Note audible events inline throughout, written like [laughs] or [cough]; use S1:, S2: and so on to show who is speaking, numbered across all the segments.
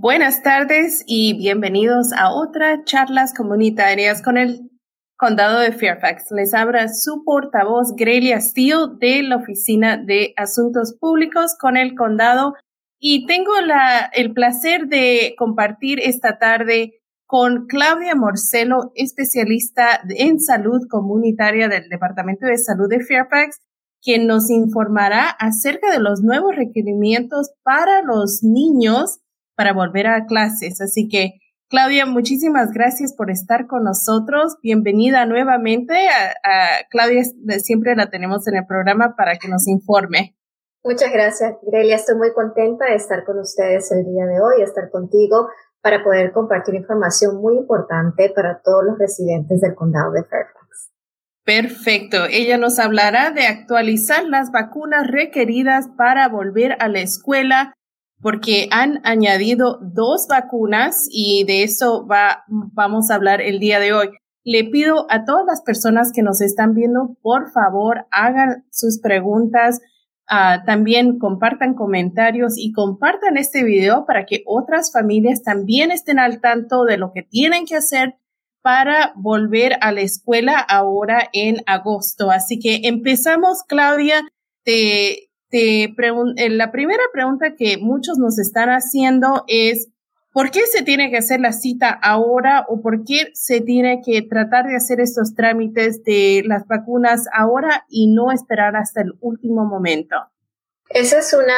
S1: Buenas tardes y bienvenidos a otra charlas comunitarias con el Condado de Fairfax. Les habla su portavoz Grelia Steele de la Oficina de Asuntos Públicos con el Condado y tengo el placer de compartir esta tarde con Claudia Morcelo, especialista en salud comunitaria del Departamento de Salud de Fairfax, quien nos informará acerca de los nuevos requerimientos para los niños para volver a clases. Así que, Claudia, muchísimas gracias por estar con nosotros. Bienvenida nuevamente. A, Claudia siempre la tenemos en el programa para que nos informe.
S2: Muchas gracias, Grelia. Estoy muy contenta de estar con ustedes el día de hoy, estar contigo para poder compartir información muy importante para todos los residentes del condado de Fairfax.
S1: Perfecto. Ella nos hablará de actualizar las vacunas requeridas para volver a la escuela porque han añadido dos vacunas y de eso va, vamos a hablar el día de hoy. Le pido a todas las personas que nos están viendo, por favor, hagan sus preguntas, uh, también compartan comentarios y compartan este video para que otras familias también estén al tanto de lo que tienen que hacer para volver a la escuela ahora en agosto. Así que empezamos, Claudia. Te eh, la primera pregunta que muchos nos están haciendo es, ¿por qué se tiene que hacer la cita ahora o por qué se tiene que tratar de hacer estos trámites de las vacunas ahora y no esperar hasta el último momento?
S2: Esa es una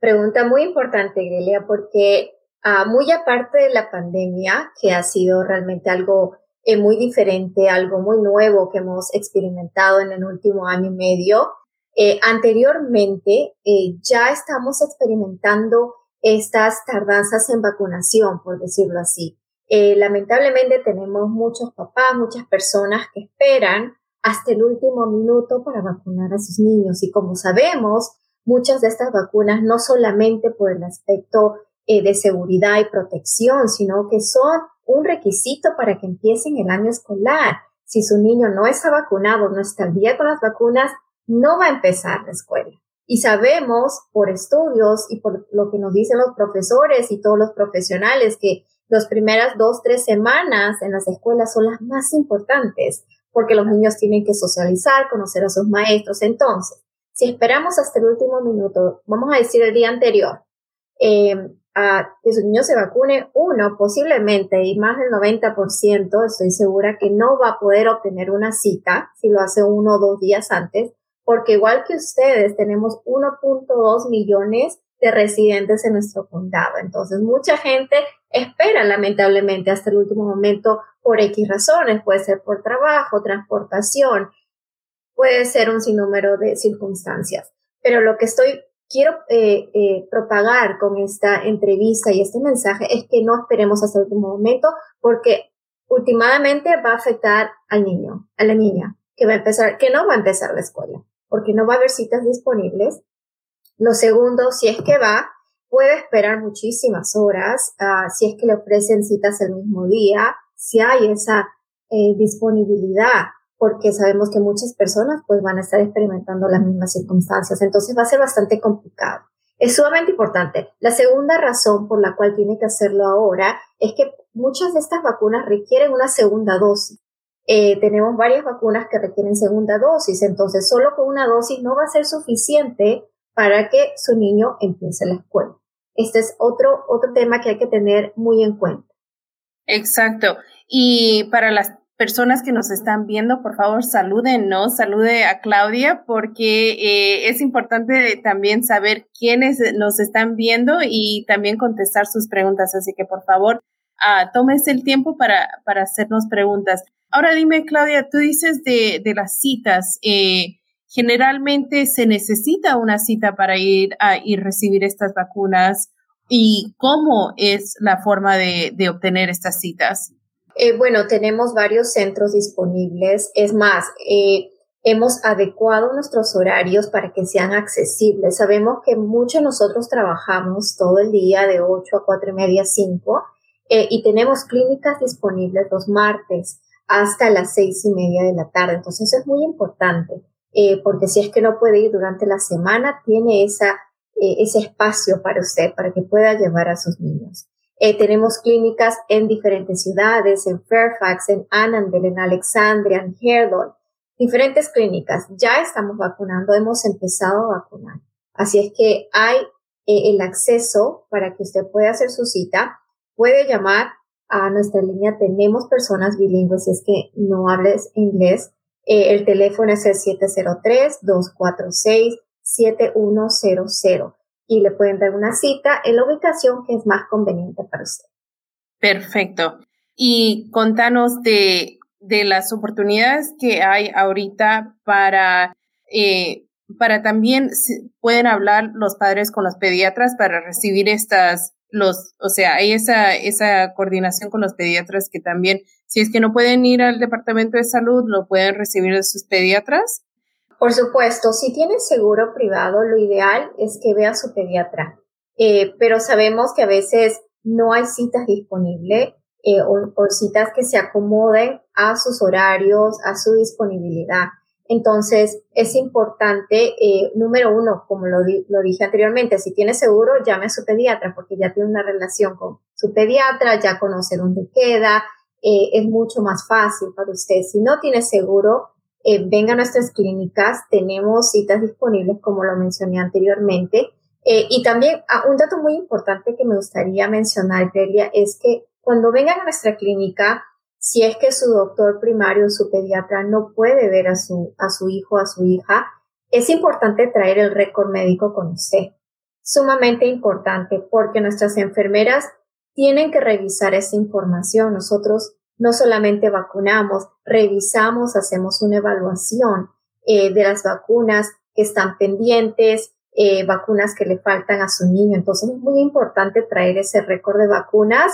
S2: pregunta muy importante, Grelia, porque uh, muy aparte de la pandemia, que ha sido realmente algo eh, muy diferente, algo muy nuevo que hemos experimentado en el último año y medio, eh, anteriormente eh, ya estamos experimentando estas tardanzas en vacunación, por decirlo así. Eh, lamentablemente tenemos muchos papás, muchas personas que esperan hasta el último minuto para vacunar a sus niños y como sabemos, muchas de estas vacunas no solamente por el aspecto de seguridad y protección, sino que son un requisito para que empiecen el año escolar. Si su niño no está vacunado, no está al día con las vacunas, no va a empezar la escuela. Y sabemos por estudios y por lo que nos dicen los profesores y todos los profesionales que las primeras dos, tres semanas en las escuelas son las más importantes porque los niños tienen que socializar, conocer a sus maestros. Entonces, si esperamos hasta el último minuto, vamos a decir el día anterior, eh, a que su niño se vacune, uno posiblemente y más del 90%, estoy segura que no va a poder obtener una cita si lo hace uno o dos días antes, porque igual que ustedes tenemos 1.2 millones de residentes en nuestro condado. Entonces, mucha gente espera lamentablemente hasta el último momento por X razones, puede ser por trabajo, transportación, puede ser un sinnúmero de circunstancias. Pero lo que estoy quiero eh, eh, propagar con esta entrevista y este mensaje es que no esperemos hasta el último momento porque últimamente va a afectar al niño, a la niña, que va a empezar, que no va a empezar la escuela porque no va a haber citas disponibles. Lo segundo, si es que va, puede esperar muchísimas horas, uh, si es que le ofrecen citas el mismo día, si hay esa eh, disponibilidad, porque sabemos que muchas personas pues van a estar experimentando las mismas circunstancias, entonces va a ser bastante complicado. Es sumamente importante. La segunda razón por la cual tiene que hacerlo ahora es que muchas de estas vacunas requieren una segunda dosis. Eh, tenemos varias vacunas que requieren segunda dosis, entonces solo con una dosis no va a ser suficiente para que su niño empiece la escuela. Este es otro, otro tema que hay que tener muy en cuenta.
S1: Exacto. Y para las personas que nos están viendo, por favor, salúdenos, salude a Claudia, porque eh, es importante también saber quiénes nos están viendo y también contestar sus preguntas. Así que, por favor, uh, tómese el tiempo para, para hacernos preguntas. Ahora dime, Claudia, tú dices de, de las citas. Eh, generalmente se necesita una cita para ir a y recibir estas vacunas. ¿Y cómo es la forma de, de obtener estas citas?
S2: Eh, bueno, tenemos varios centros disponibles. Es más, eh, hemos adecuado nuestros horarios para que sean accesibles. Sabemos que muchos de nosotros trabajamos todo el día de 8 a 4 y media, 5, eh, y tenemos clínicas disponibles los martes hasta las seis y media de la tarde. Entonces eso es muy importante, eh, porque si es que no puede ir durante la semana, tiene esa, eh, ese espacio para usted, para que pueda llevar a sus niños. Eh, tenemos clínicas en diferentes ciudades, en Fairfax, en Annandale, en Alexandria, en Herdon, diferentes clínicas. Ya estamos vacunando, hemos empezado a vacunar. Así es que hay eh, el acceso para que usted pueda hacer su cita. Puede llamar a nuestra línea. Tenemos personas bilingües, si es que no hables inglés. Eh, el teléfono es el 703-246-7100 y le pueden dar una cita en la ubicación que es más conveniente para usted.
S1: Perfecto. Y contanos de, de las oportunidades que hay ahorita para, eh, para también pueden hablar los padres con los pediatras para recibir estas, los, o sea, hay esa, esa coordinación con los pediatras que también, si es que no pueden ir al departamento de salud, lo pueden recibir de sus pediatras.
S2: Por supuesto, si tiene seguro privado, lo ideal es que vea a su pediatra, eh, pero sabemos que a veces no hay citas disponibles eh, o, citas que se acomoden a sus horarios, a su disponibilidad. Entonces, es importante, eh, número uno, como lo, lo, dije anteriormente, si tiene seguro, llame a su pediatra porque ya tiene una relación con su pediatra, ya conoce dónde queda, es mucho más fácil para usted. Si no tiene seguro, eh, venga a nuestras clínicas, tenemos citas disponibles, como lo mencioné anteriormente. Eh, y también ah, un dato muy importante que me gustaría mencionar, Delia, es que cuando vengan a nuestra clínica, si es que su doctor primario su pediatra no puede ver a su, a su hijo a su hija, es importante traer el récord médico con usted. Sumamente importante porque nuestras enfermeras tienen que revisar esa información. Nosotros no solamente vacunamos, revisamos, hacemos una evaluación eh, de las vacunas que están pendientes, eh, vacunas que le faltan a su niño. Entonces es muy importante traer ese récord de vacunas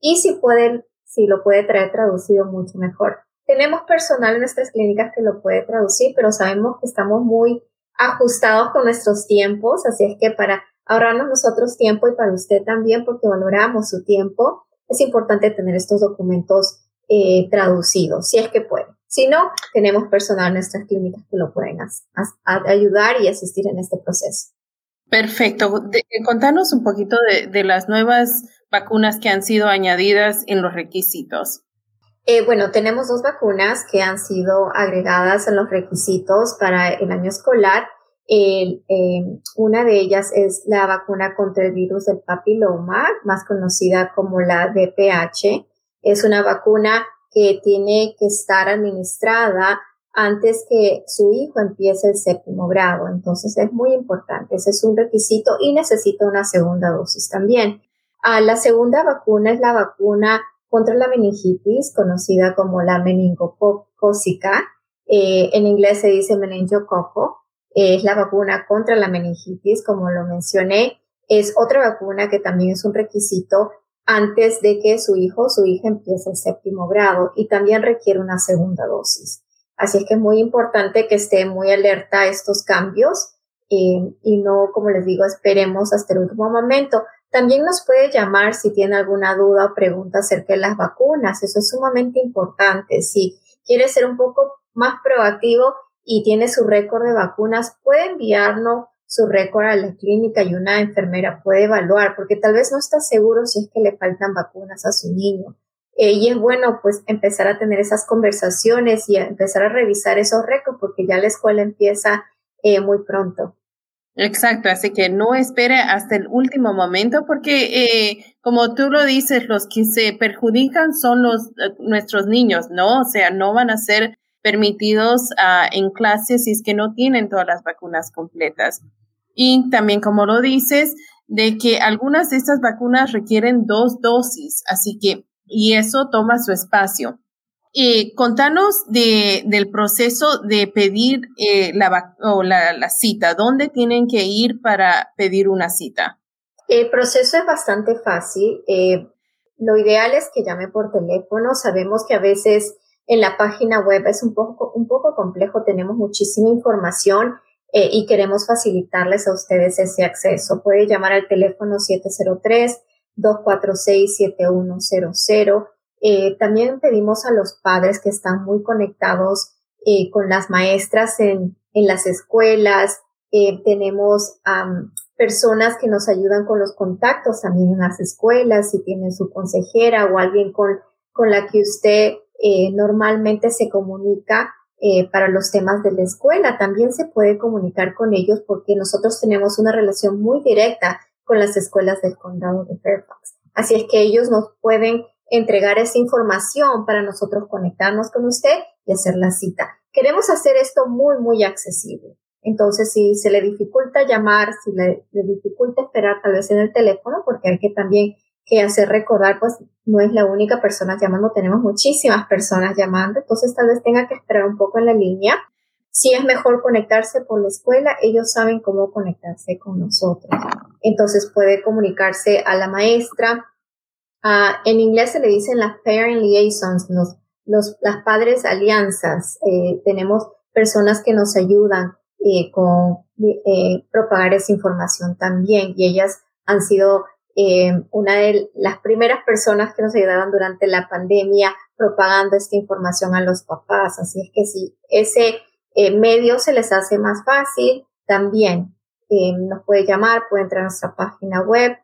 S2: y si pueden, si lo puede traer traducido mucho mejor. Tenemos personal en nuestras clínicas que lo puede traducir, pero sabemos que estamos muy ajustados con nuestros tiempos, así es que para ahorrarnos nosotros tiempo y para usted también, porque valoramos su tiempo, es importante tener estos documentos eh, traducido, si es que puede. Si no, tenemos personal en nuestras clínicas que lo pueden ayudar y asistir en este proceso.
S1: Perfecto. contanos un poquito de, las nuevas vacunas que han sido añadidas en los requisitos.
S2: Eh, bueno, tenemos dos vacunas que han sido agregadas en los requisitos para el año escolar. Eh, una de ellas es la vacuna contra el virus del papiloma, más conocida como la DPH. Es una vacuna que tiene que estar administrada antes que su hijo empiece el séptimo grado. Entonces es muy importante. Ese es un requisito y necesita una segunda dosis también. Ah, la segunda vacuna es la vacuna contra la meningitis, conocida como la meningocócica. Eh, en inglés se dice meningococo. es la vacuna contra la meningitis, como lo mencioné. Es otra vacuna que también es un requisito antes de que su hijo o su hija empiece el séptimo grado y también requiere una segunda dosis. Así es que es muy importante que esté muy alerta a estos cambios eh, y no, como les digo, esperemos hasta el último momento. También nos puede llamar si tiene alguna duda o pregunta acerca de las vacunas. Eso es sumamente importante. Si quiere ser un poco más proactivo y tiene su récord de vacunas, puede enviarnos su récord a la clínica y una enfermera puede evaluar, porque tal vez no está seguro si es que le faltan vacunas a su niño. Eh, y es bueno pues empezar a tener esas conversaciones y empezar a revisar esos récords porque ya la escuela empieza eh, muy pronto.
S1: Exacto, así que no espere hasta el último momento porque eh, como tú lo dices, los que se perjudican son los nuestros niños, ¿no? O sea, no van a ser permitidos uh, en clases si es que no tienen todas las vacunas completas. Y también, como lo dices, de que algunas de estas vacunas requieren dos dosis, así que, y eso toma su espacio. Eh, contanos de, del proceso de pedir eh, la, cita. ¿Dónde tienen que ir para pedir una cita?
S2: El proceso es bastante fácil. Eh, lo ideal es que llame por teléfono. Sabemos que a veces en la página web es un poco, un poco complejo, tenemos muchísima información y queremos facilitarles a ustedes ese acceso. Puede llamar al teléfono 703-246-7100. Eh, también pedimos a los padres que están muy conectados eh, con las maestras en, en las escuelas. tenemos personas que nos ayudan con los contactos también en las escuelas, si tienen su consejera o alguien con, con la que usted eh, normalmente se comunica eh, para los temas de la escuela. También se puede comunicar con ellos porque nosotros tenemos una relación muy directa con las escuelas del condado de Fairfax. Así es que ellos nos pueden entregar esa información para nosotros conectarnos con usted y hacer la cita. Queremos hacer esto muy, muy accesible. Entonces, si se le dificulta llamar, si le, dificulta esperar tal vez en el teléfono, porque hay que también que hacer recordar, pues no es la única persona llamando, tenemos muchísimas personas llamando, entonces tal vez tenga que esperar un poco en la línea. Si es mejor conectarse por la escuela, ellos saben cómo conectarse con nosotros. Entonces puede comunicarse a la maestra. Ah, en inglés se le dicen las parent liaisons, los, los, las padres alianzas. Eh, tenemos personas que nos ayudan eh, con eh, propagar esa información también y ellas han sido eh, una de las primeras personas que nos ayudaban durante la pandemia propagando esta información a los papás. Así es que si ese medio se les hace más fácil, también nos puede llamar, puede entrar a nuestra página web,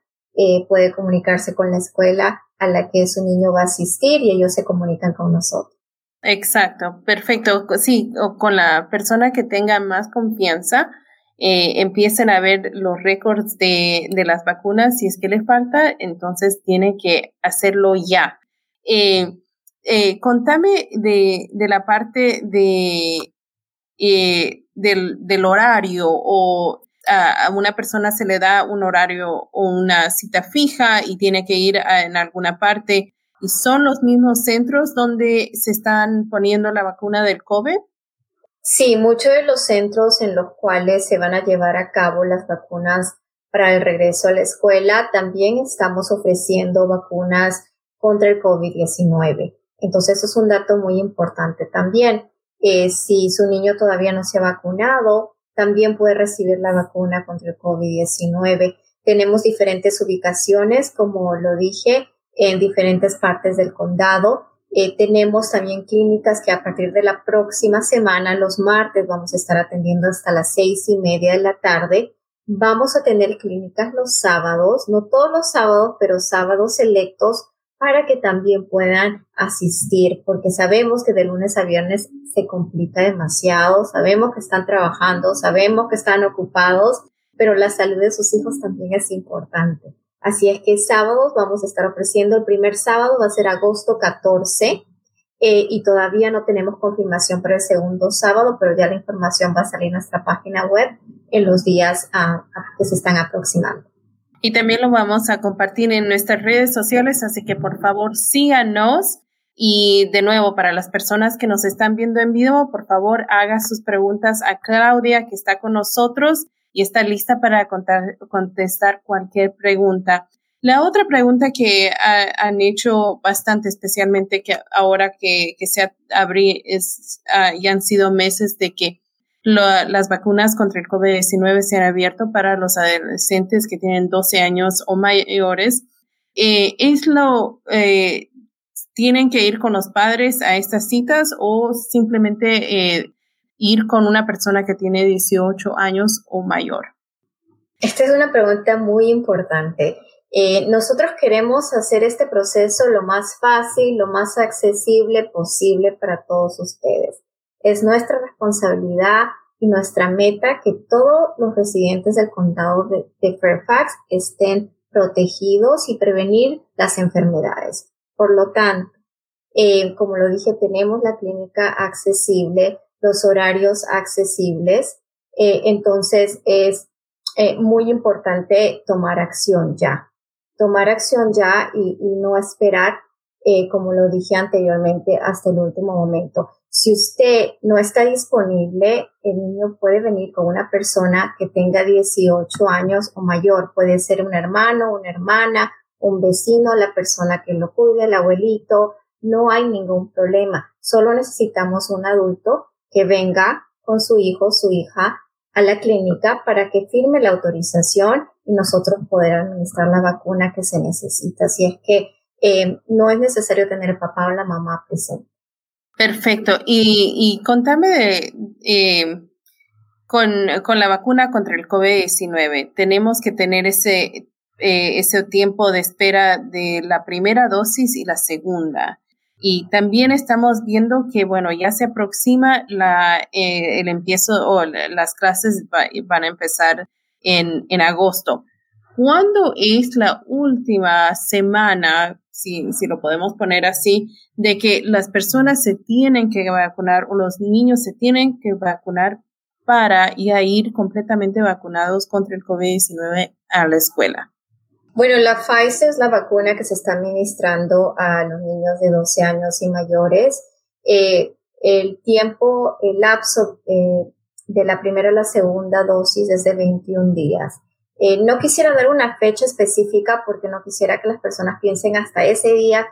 S2: puede comunicarse con la escuela a la que su niño va a asistir y ellos se comunican con nosotros.
S1: Exacto, perfecto. Sí, o con la persona que tenga más confianza, eh, empiecen a ver los récords de, de, las vacunas. Si es que le falta, entonces tiene que hacerlo ya. Eh, eh, contame de, de, la parte de, eh, del, del, horario o a, una persona se le da un horario o una cita fija y tiene que ir a, en alguna parte ¿Y son los mismos centros donde se están poniendo la vacuna del COVID?
S2: Sí, muchos de los centros en los cuales se van a llevar a cabo las vacunas para el regreso a la escuela, también estamos ofreciendo vacunas contra el COVID-19. Entonces, eso es un dato muy importante también. Eh, si su niño todavía no se ha vacunado, también puede recibir la vacuna contra el COVID-19. Tenemos diferentes ubicaciones, como lo dije, en diferentes partes del condado. Eh, tenemos también clínicas que a partir de la próxima semana, los martes, vamos a estar atendiendo hasta las seis y media de la tarde. Vamos a tener clínicas los sábados, no todos los sábados, pero sábados selectos para que también puedan asistir, porque sabemos que de lunes a viernes se complica demasiado, sabemos que están trabajando, sabemos que están ocupados, pero la salud de sus hijos también es importante. Así es que sábados vamos a estar ofreciendo, el primer sábado va a ser agosto 14 eh, y todavía no tenemos confirmación para el segundo sábado, pero ya la información va a salir en nuestra página web en los días ah, ah, que se están aproximando.
S1: Y también lo vamos a compartir en nuestras redes sociales, así que por favor síganos. Y de nuevo, para las personas que nos están viendo en vivo, por favor haga sus preguntas a Claudia, que está con nosotros y está lista para contestar cualquier pregunta. La otra pregunta que han hecho bastante, especialmente que ahora que, se abrí, es, uh, ya han sido meses de que las vacunas contra el COVID-19 se han abierto para los adolescentes que tienen 12 años o mayores. Eh, ¿Es lo, eh, tienen que ir con los padres a estas citas o simplemente eh, ir con una persona que tiene 18 años o mayor?
S2: Esta es una pregunta muy importante. Nosotros queremos hacer este proceso lo más fácil, lo más accesible posible para todos ustedes. Es nuestra responsabilidad y nuestra meta que todos los residentes del condado de, Fairfax estén protegidos y prevenir las enfermedades. Por lo tanto, eh, como lo dije, tenemos la clínica accesible los horarios accesibles. Eh, entonces es eh, muy importante tomar acción ya. Tomar acción ya y, no esperar, como lo dije anteriormente, hasta el último momento. Si usted no está disponible, el niño puede venir con una persona que tenga 18 años o mayor. Puede ser un hermano, una hermana, un vecino, la persona que lo cuide, el abuelito. No hay ningún problema. Solo necesitamos un adulto que venga con su hijo, su hija, a la clínica para que firme la autorización y nosotros poder administrar la vacuna que se necesita. Si es que eh, no es necesario tener el papá o la mamá presente.
S1: Perfecto. Y, contame de, eh, con, con la vacuna contra el COVID-19. Tenemos que tener ese, eh, ese tiempo de espera de la primera dosis y la segunda. Y también estamos viendo que, bueno, ya se aproxima la, eh, el empiezo o las clases van a empezar en, en agosto. ¿Cuándo es la última semana, si, si lo podemos poner así, de que las personas se tienen que vacunar o los niños se tienen que vacunar para ya ir completamente vacunados contra el COVID-19 a la escuela?
S2: Bueno, la Pfizer es la vacuna que se está administrando a los niños de 12 años y mayores. Eh, el tiempo, el lapso eh, de la primera a la segunda dosis es de 21 días. Eh, no quisiera dar una fecha específica porque no quisiera que las personas piensen hasta ese día,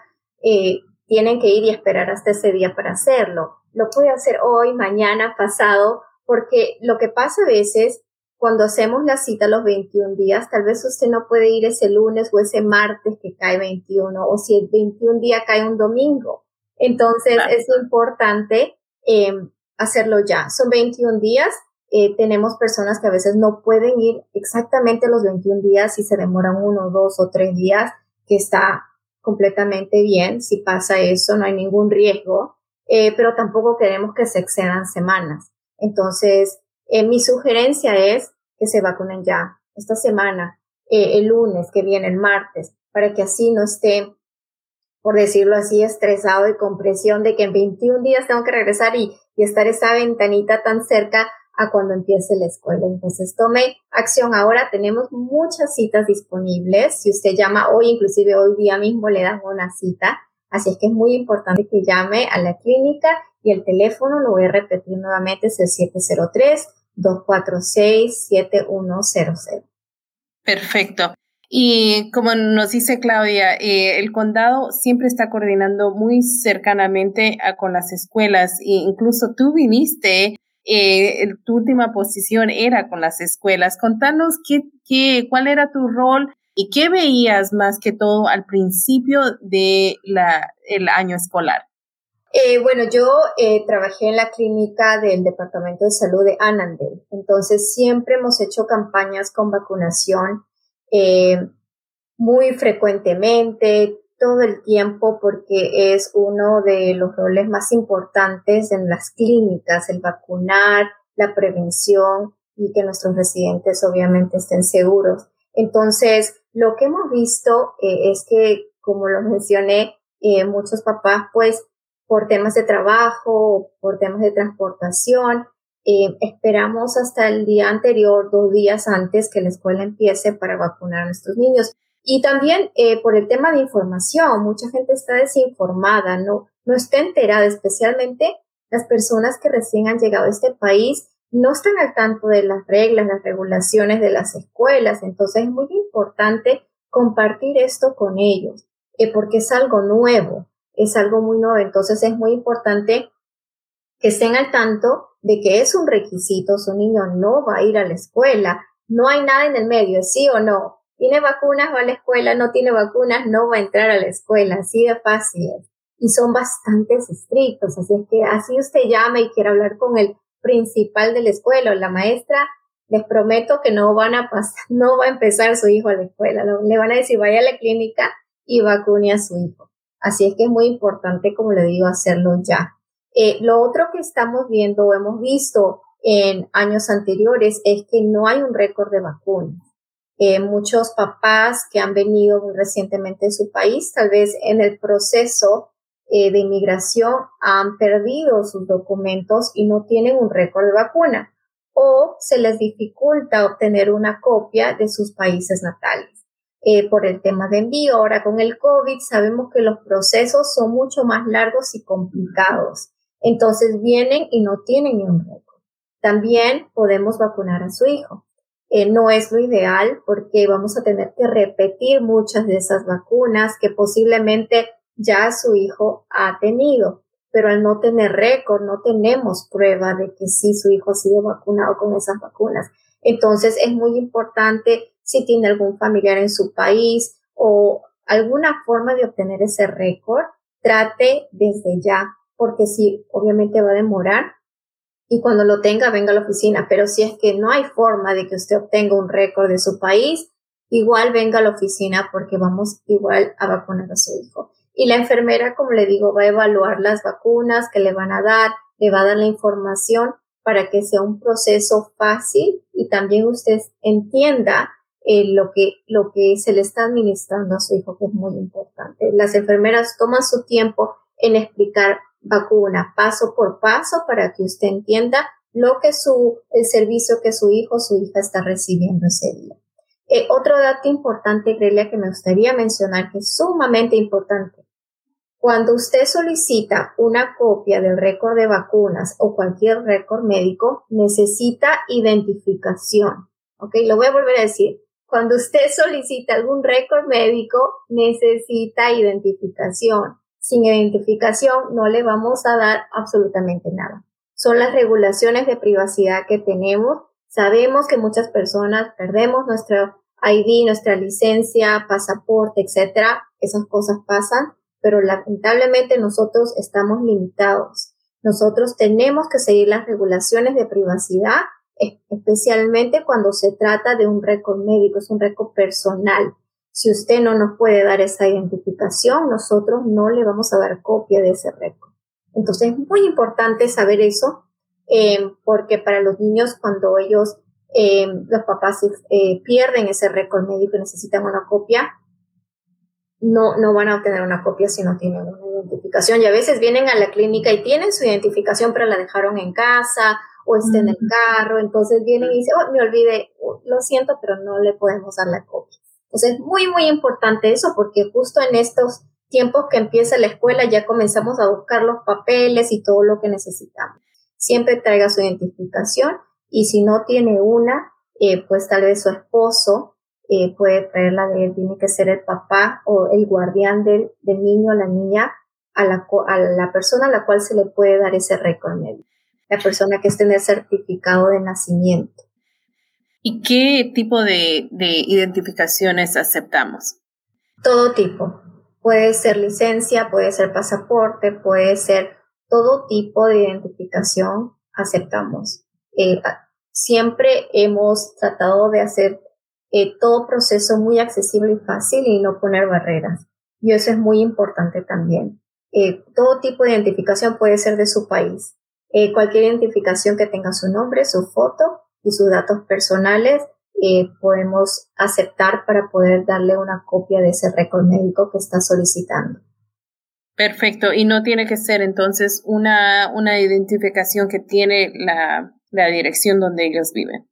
S2: tienen que ir y esperar hasta ese día para hacerlo. Lo puede hacer hoy, mañana, pasado, porque lo que pasa a veces cuando hacemos la cita los 21 días, tal vez usted no puede ir ese lunes o ese martes que cae 21 o si el 21 día cae un domingo. Entonces es importante em, hacerlo ya. Son 21 días. Eh, tenemos personas que a veces no pueden ir exactamente los 21 días y se demoran uno, dos o tres días, que está completamente bien. Si pasa eso, no hay ningún riesgo, eh, pero tampoco queremos que se excedan semanas. Entonces, eh, mi sugerencia es que se vacunen ya, esta semana, eh, el lunes que viene, el martes, para que así no esté, por decirlo así, estresado y con presión de que en 21 días tengo que regresar y, y estar esa ventanita tan cerca a cuando empiece la escuela. Entonces, tome acción ahora. Tenemos muchas citas disponibles. Si usted llama hoy, inclusive hoy día mismo le dan una cita. Así es que es muy importante que llame a la clínica y el teléfono, lo voy a repetir nuevamente, es el 703 246-7100.
S1: Perfecto. Y como nos dice Claudia, eh, el condado siempre está coordinando muy cercanamente con las escuelas e incluso tú viniste, eh, tu última posición era con las escuelas. Contanos qué, qué, cuál era tu rol y qué veías más que todo al principio del el año escolar.
S2: Eh, bueno, yo eh, trabajé en la clínica del Departamento de Salud de Annandale, entonces siempre hemos hecho campañas con vacunación muy frecuentemente, todo el tiempo, porque es uno de los roles más importantes en las clínicas, el vacunar, la prevención y que nuestros residentes obviamente estén seguros. Entonces, lo que hemos visto es que, como lo mencioné, muchos papás pues por temas de trabajo, por temas de transportación. Eh, esperamos hasta el día anterior, dos días antes que la escuela empiece para vacunar a nuestros niños. Y también eh, por el tema de información, mucha gente está desinformada, no, no está enterada, especialmente las personas que recién han llegado a este país no están al tanto de las reglas, las regulaciones de las escuelas. Entonces es muy importante compartir esto con ellos, eh, porque es algo nuevo es algo muy nuevo. Entonces es muy importante que estén al tanto de que es un requisito, su niño no va a ir a la escuela, no hay nada en el medio, sí o no. Tiene vacunas, va a la escuela, no tiene vacunas, no va a entrar a la escuela, así de fácil Y son bastante estrictos, así es que así usted llama y quiere hablar con el principal de la escuela o la maestra, les prometo que no van a pasar, [laughs] no va a empezar su hijo a la escuela, le van a decir vaya a la clínica y vacune a su hijo. Así es que es muy importante, como le digo, hacerlo ya. Eh, lo otro que estamos viendo o hemos visto en años anteriores es que no hay un récord de vacunas. Eh, muchos papás que han venido muy recientemente en su país, tal vez en el proceso eh, de inmigración han perdido sus documentos y no tienen un récord de vacuna o se les dificulta obtener una copia de sus países natales. Eh, por el tema de envío. Ahora con el COVID sabemos que los procesos son mucho más largos y complicados. Entonces vienen y no tienen ni un récord. También podemos vacunar a su hijo. Eh, no es lo ideal porque vamos a tener que repetir muchas de esas vacunas que posiblemente ya su hijo ha tenido, pero al no tener récord no tenemos prueba de que sí su hijo ha sido vacunado con esas vacunas. Entonces es muy importante si tiene algún familiar en su país o alguna forma de obtener ese récord, trate desde ya, porque si obviamente va a demorar y cuando lo tenga venga a la oficina. Pero si es que no hay forma de que usted obtenga un récord de su país, igual venga a la oficina porque vamos igual a vacunar a su hijo. Y la enfermera, como le digo, va a evaluar las vacunas que le van a dar, le va a dar la información para que sea un proceso fácil y también usted entienda eh, lo, que, lo que se le está administrando a su hijo, que es muy importante. Las enfermeras toman su tiempo en explicar vacuna paso por paso para que usted entienda lo que su, el servicio que su hijo o su hija está recibiendo ese día. Eh, otro dato importante, Grelia, que me gustaría mencionar, que es sumamente importante. Cuando usted solicita una copia del récord de vacunas o cualquier récord médico, necesita identificación. ¿Ok? Lo voy a volver a decir. Cuando usted solicita algún récord médico, necesita identificación. Sin identificación no le vamos a dar absolutamente nada. Son las regulaciones de privacidad que tenemos. Sabemos que muchas personas perdemos nuestra ID, nuestra licencia, pasaporte, etcétera. Esas cosas pasan, pero lamentablemente nosotros estamos limitados. Nosotros tenemos que seguir las regulaciones de privacidad, especialmente cuando se trata de un récord médico, es un récord personal. Si usted no nos puede dar esa identificación, nosotros no le vamos a dar copia de ese récord. Entonces es muy importante saber eso, eh, porque para los niños cuando ellos, eh, los papás eh, pierden ese récord médico y necesitan una copia, no, no van a obtener una copia si no tienen una identificación. Y a veces vienen a la clínica y tienen su identificación, pero la dejaron en casa o está en el carro. Entonces vienen y dicen, oh, me olvidé, lo siento, pero no le podemos dar la copia. Entonces es muy, muy importante eso porque justo en estos tiempos que empieza la escuela ya comenzamos a buscar los papeles y todo lo que necesitamos. Siempre traiga su identificación y si no tiene una, eh, pues tal vez su esposo eh, puede traerla de él, tiene que ser el papá o el guardián del, niño o la niña a la, a la persona a la cual se le puede dar ese récord la persona que esté en el certificado de nacimiento.
S1: ¿Y qué tipo de, identificaciones aceptamos?
S2: Todo tipo. Puede ser licencia, puede ser pasaporte, puede ser todo tipo de identificación aceptamos. Eh, siempre hemos tratado de hacer eh, todo proceso muy accesible y fácil y no poner barreras. Y eso es muy importante también. Eh, todo tipo de identificación puede ser de su país. cualquier identificación que tenga su nombre, su foto y sus datos personales eh, podemos aceptar para poder darle una copia de ese récord médico que está solicitando.
S1: Perfecto. Y no tiene que ser entonces una, una identificación que tiene la, la dirección donde ellos viven.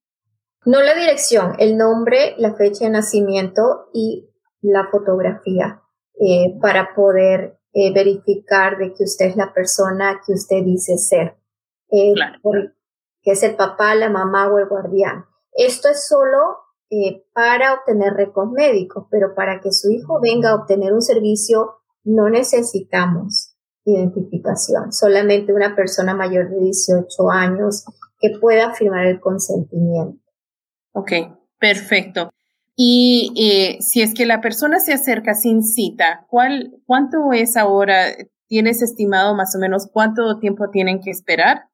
S2: No la dirección, el nombre, la fecha de nacimiento y la fotografía eh, para poder eh, verificar de que usted es la persona que usted dice ser. claro que es el papá, la mamá o el guardián. Esto es solo eh, para obtener récords médicos, pero para que su hijo venga a obtener un servicio no necesitamos identificación, solamente una persona mayor de 18 años que pueda firmar el consentimiento.
S1: Ok, perfecto. Y eh, si es que la persona se acerca sin cita, ¿cuál, ¿cuánto es ahora? ¿Tienes estimado más o menos cuánto tiempo tienen que esperar?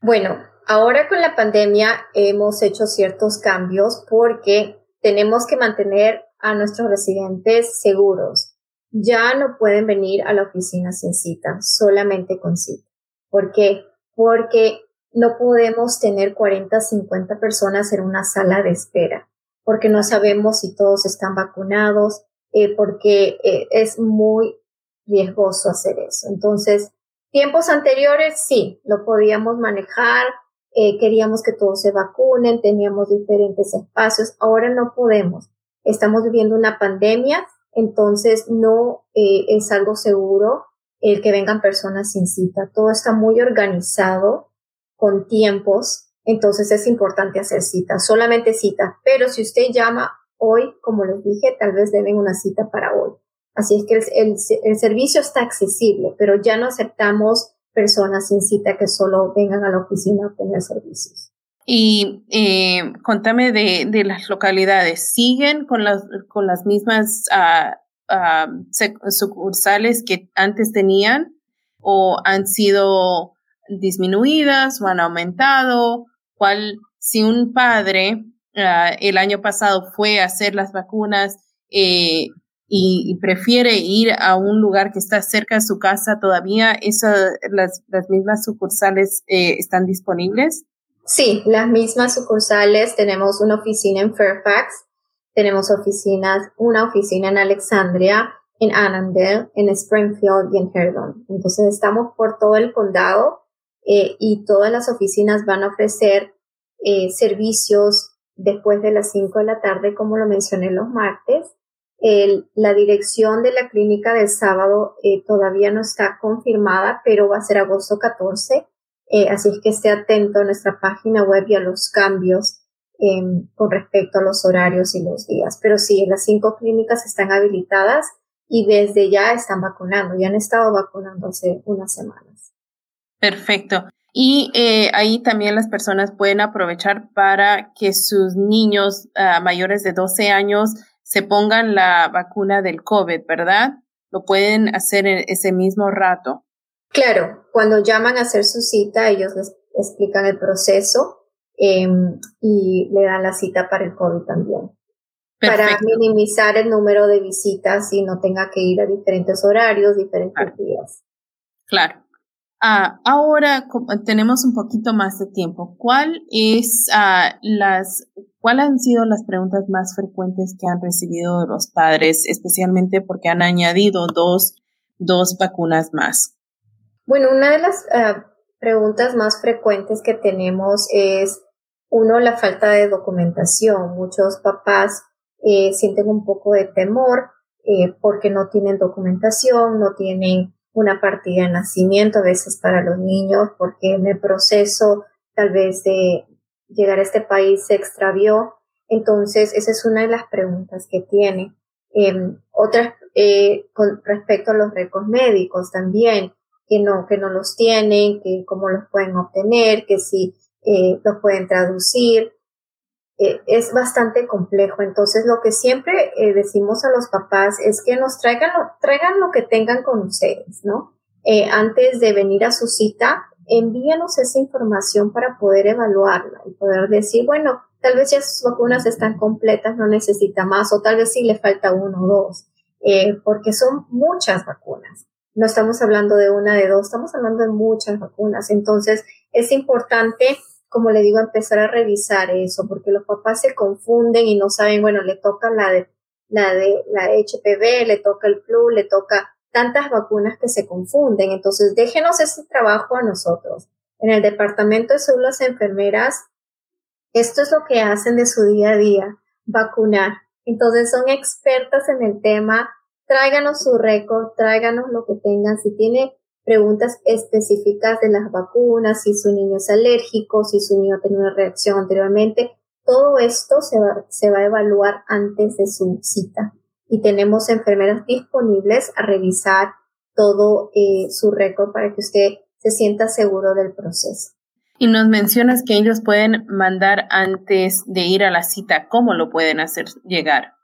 S2: Bueno, Ahora con la pandemia hemos hecho ciertos cambios porque tenemos que mantener a nuestros residentes seguros. Ya no pueden venir a la oficina sin cita, solamente con cita. ¿Por qué? Porque no podemos tener 40, 50 personas en una sala de espera, porque no sabemos si todos están vacunados, eh, porque eh, es muy riesgoso hacer eso. Entonces, tiempos anteriores sí, lo podíamos manejar, eh, queríamos que todos se vacunen, teníamos diferentes espacios, ahora no podemos. Estamos viviendo una pandemia, entonces no eh, es algo seguro el que vengan personas sin cita. Todo está muy organizado con tiempos, entonces es importante hacer citas, solamente citas. Pero si usted llama hoy, como les dije, tal vez deben una cita para hoy. Así es que el, el servicio está accesible, pero ya no aceptamos personas sin cita que solo vengan a la oficina a obtener servicios.
S1: Y eh, contame de, de, las localidades, ¿siguen con las, con las mismas uh, uh, sucursales que antes tenían o han sido disminuidas o han aumentado? ¿Cuál, si un padre ah, el año pasado fue a hacer las vacunas eh, y, prefiere ir a un lugar que está cerca de su casa, todavía esas, las, las mismas sucursales eh, están disponibles?
S2: Sí, las mismas sucursales. Tenemos una oficina en Fairfax, tenemos oficinas, una oficina en Alexandria, en Annandale, en Springfield y en Herdon. Entonces estamos por todo el condado eh, y todas las oficinas van a ofrecer eh, servicios después de las 5 de la tarde, como lo mencioné los martes. La dirección de la clínica del sábado eh, todavía no está confirmada, pero va a ser agosto 14 eh, así es que esté atento a nuestra página web y a los cambios em, con respecto a los horarios y los días. Pero sí, las cinco clínicas están habilitadas y desde ya están vacunando, ya han estado vacunando hace unas semanas.
S1: Perfecto. Y eh, ahí también las personas pueden aprovechar para que sus niños ah, mayores de 12 años se pongan la vacuna del COVID, ¿verdad? Lo pueden hacer en ese mismo rato.
S2: Claro, cuando llaman a hacer su cita, ellos les explican el proceso em, y le dan la cita para el COVID también. Para minimizar el número de visitas y no tenga que ir a diferentes horarios, diferentes días.
S1: Claro. Ah, ahora tenemos un poquito más de tiempo. ¿Cuál es ah, las, cuáles han sido las preguntas más frecuentes que han recibido de los padres, especialmente porque han añadido dos, dos vacunas más?
S2: Bueno, una de las ah, preguntas más frecuentes que tenemos es, uno, la falta de documentación. Muchos papás eh, sienten un poco de temor eh, porque no tienen documentación, no tienen una partida de nacimiento a veces para los niños, porque en el proceso tal vez de llegar a este país se extravió. Entonces, esa es una de las preguntas que tienen. Em, otras, eh, con respecto a los récords médicos también, que no, que no los tienen, que cómo los pueden obtener, que si eh, los pueden traducir. Eh, es bastante complejo. Entonces, lo que siempre eh, decimos a los papás es que nos traigan, traigan lo que tengan con ustedes, ¿no? antes de venir a su cita, envíenos esa información para poder evaluarla y poder decir, bueno, tal vez ya sus vacunas están completas, no necesita más, o tal vez sí le falta uno o dos, porque son muchas vacunas no estamos hablando de una, de dos, estamos hablando de muchas vacunas. Entonces, es importante, como le digo, empezar a revisar eso, porque los papás se confunden y no saben, bueno, le toca la de, la de, la HPV, le toca el flu, le toca tantas vacunas que se confunden. Entonces, déjenos ese trabajo a nosotros. En el departamento de salud, las enfermeras, esto es lo que hacen de su día a día, vacunar. Entonces, son expertas en el tema, tráiganos su récord, tráiganos lo que tengan. Si tiene preguntas específicas de las vacunas, si su niño es alérgico, si su niño tiene una reacción anteriormente, todo esto se va, se va a evaluar antes de su cita. Y tenemos enfermeras disponibles a revisar todo eh, su récord para que usted se sienta seguro del proceso.
S1: Y nos mencionas que ellos pueden mandar antes de ir a la cita. ¿Cómo lo pueden hacer llegar?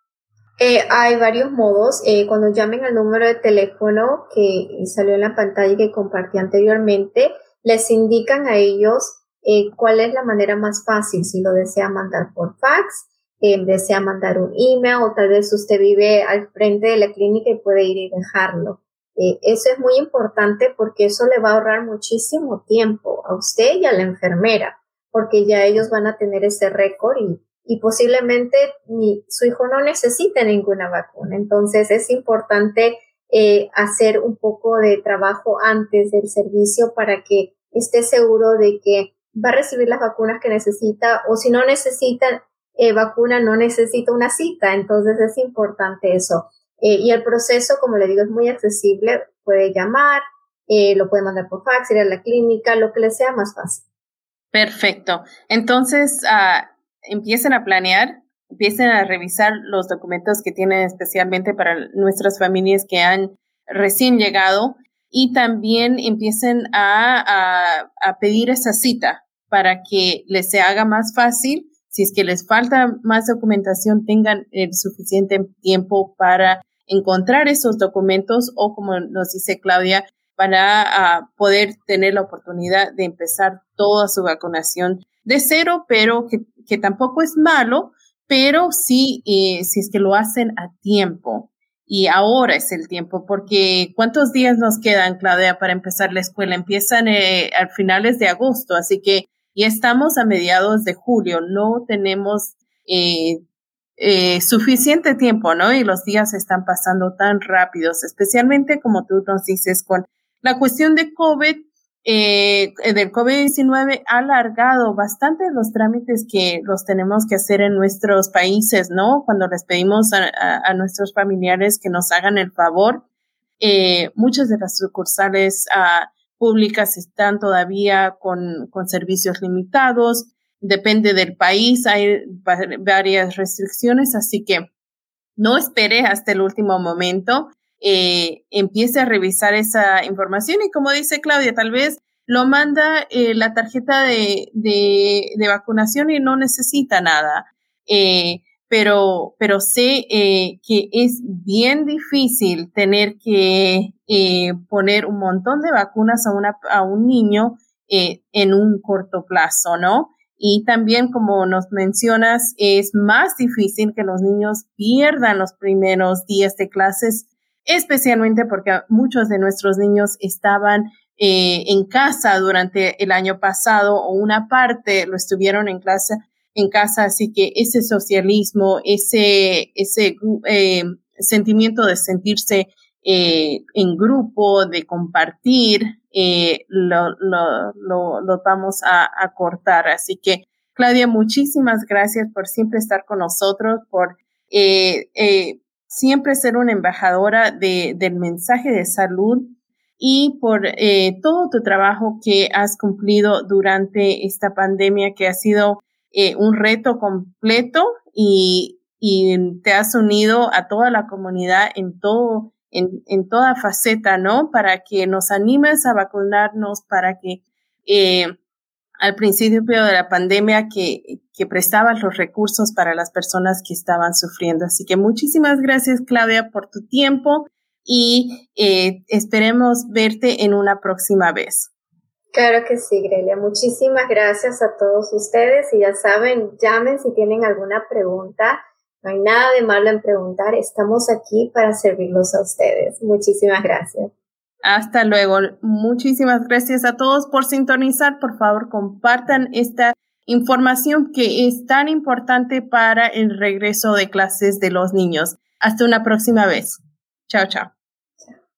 S2: Eh, hay varios modos. Eh, cuando llamen al número de teléfono que salió en la pantalla y que compartí anteriormente, les indican a ellos eh, cuál es la manera más fácil, si lo desea mandar por fax, desea mandar un email o tal vez usted vive al frente de la clínica y puede ir y dejarlo. eso es muy importante porque eso le va a ahorrar muchísimo tiempo a usted y a la enfermera, porque ya ellos van a tener ese récord y y posiblemente su hijo no necesite ninguna vacuna. Entonces es importante eh, hacer un poco de trabajo antes del servicio para que esté seguro de que va a recibir las vacunas que necesita o si no necesita eh, vacuna, no necesita una cita. Entonces es importante eso. Eh, y el proceso, como le digo, es muy accesible. Puede llamar, lo puede mandar por fax, ir a la clínica, lo que le sea más fácil.
S1: Perfecto. Entonces, uh, empiecen a planear, empiecen a revisar los documentos que tienen especialmente para nuestras familias que han recién llegado y también empiecen a, a, pedir esa cita para que les se haga más fácil. Si es que les falta más documentación, tengan el suficiente tiempo para encontrar esos documentos o, como nos dice Claudia, para poder tener la oportunidad de empezar toda su vacunación de cero, pero que, que tampoco es malo, pero sí, eh, si es que lo hacen a tiempo. Y ahora es el tiempo, porque ¿cuántos días nos quedan, Claudia, para empezar la escuela? Empiezan eh, a finales de agosto, así que ya estamos a mediados de julio, no tenemos eh, eh, suficiente tiempo, ¿no? Y los días están pasando tan rápidos, especialmente como tú nos dices con la cuestión de COVID, eh, del COVID-19 ha alargado bastante los trámites que los tenemos que hacer en nuestros países, ¿no? Cuando les pedimos a, nuestros familiares que nos hagan el favor, eh, muchas de las sucursales ah, públicas están todavía con, con servicios limitados, depende del país, hay varias restricciones, así que no espere hasta el último momento eh, empiece a revisar esa información y como dice Claudia, tal vez lo manda eh, la tarjeta de, de, vacunación y no necesita nada. Eh, pero, pero sé que es bien difícil tener que poner un montón de vacunas a, una, a un niño en un corto plazo, ¿no? Y también, como nos mencionas, es más difícil que los niños pierdan los primeros días de clases especialmente porque muchos de nuestros niños estaban eh, en casa durante el año pasado o una parte lo estuvieron en clase en casa, así que ese socialismo, ese, ese eh, sentimiento de sentirse eh, en grupo, de compartir, lo, lo, lo, lo, vamos a, a, cortar. Así que, Claudia, muchísimas gracias por siempre estar con nosotros, por siempre ser una embajadora de, del mensaje de salud y por eh, todo tu trabajo que has cumplido durante esta pandemia que ha sido eh, un reto completo y, y, te has unido a toda la comunidad en todo, en, en, toda faceta, ¿no? Para que nos animes a vacunarnos, para que eh, al principio de la pandemia que, que prestabas los recursos para las personas que estaban sufriendo. Así que muchísimas gracias, Claudia, por tu tiempo y eh, esperemos verte en una próxima vez.
S2: Claro que sí, Grelia. Muchísimas gracias a todos ustedes y ya saben, llamen si tienen alguna pregunta. No hay nada de malo en preguntar. Estamos aquí para servirlos a ustedes. Muchísimas gracias.
S1: Hasta luego. Muchísimas gracias a todos por sintonizar. Por favor, compartan esta información que es tan importante para el regreso de clases de los niños. Hasta una próxima vez. Chao, chao.